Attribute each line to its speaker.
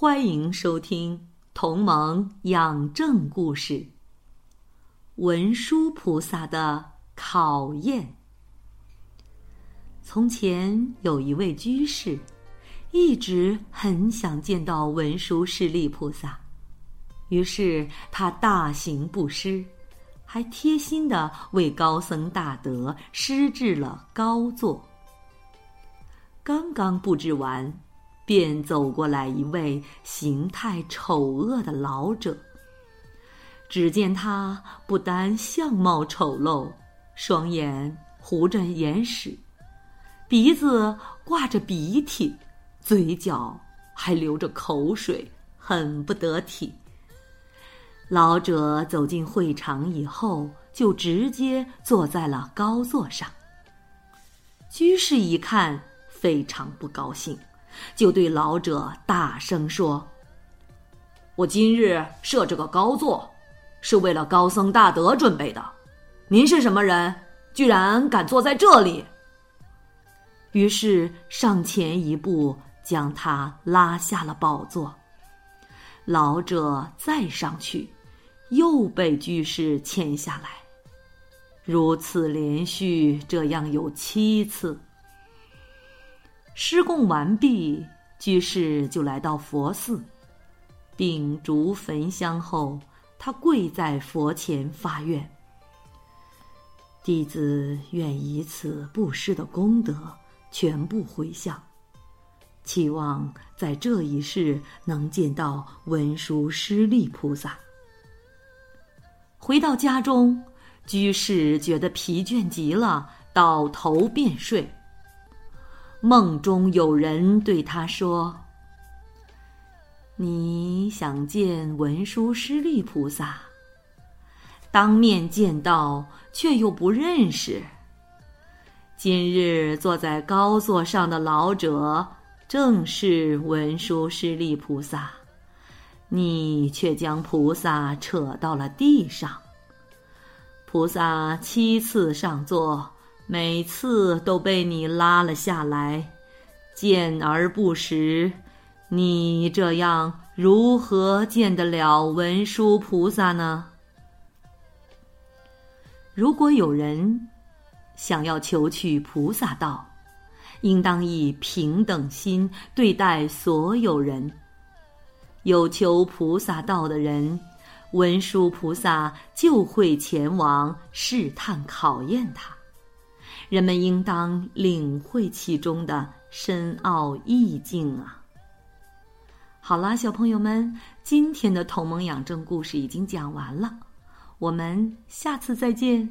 Speaker 1: 欢迎收听《同盟养正故事》。文殊菩萨的考验。从前有一位居士，一直很想见到文殊师利菩萨，于是他大行布施，还贴心的为高僧大德施制了高座。刚刚布置完。便走过来一位形态丑恶的老者。只见他不单相貌丑陋，双眼糊着眼屎，鼻子挂着鼻涕，嘴角还流着口水，很不得体。老者走进会场以后，就直接坐在了高座上。居士一看，非常不高兴。就对老者大声说：“我今日设这个高座，是为了高僧大德准备的。您是什么人？居然敢坐在这里？”于是上前一步，将他拉下了宝座。老者再上去，又被居士牵下来，如此连续这样有七次。施供完毕，居士就来到佛寺，秉烛焚香后，他跪在佛前发愿：弟子愿以此布施的功德全部回向，期望在这一世能见到文殊师利菩萨。回到家中，居士觉得疲倦极了，倒头便睡。梦中有人对他说：“你想见文殊师利菩萨，当面见到却又不认识。今日坐在高座上的老者正是文殊师利菩萨，你却将菩萨扯到了地上。菩萨七次上座。”每次都被你拉了下来，见而不识，你这样如何见得了文殊菩萨呢？如果有人想要求取菩萨道，应当以平等心对待所有人。有求菩萨道的人，文殊菩萨就会前往试探考验他。人们应当领会其中的深奥意境啊！好啦，小朋友们，今天的同盟养正故事已经讲完了，我们下次再见。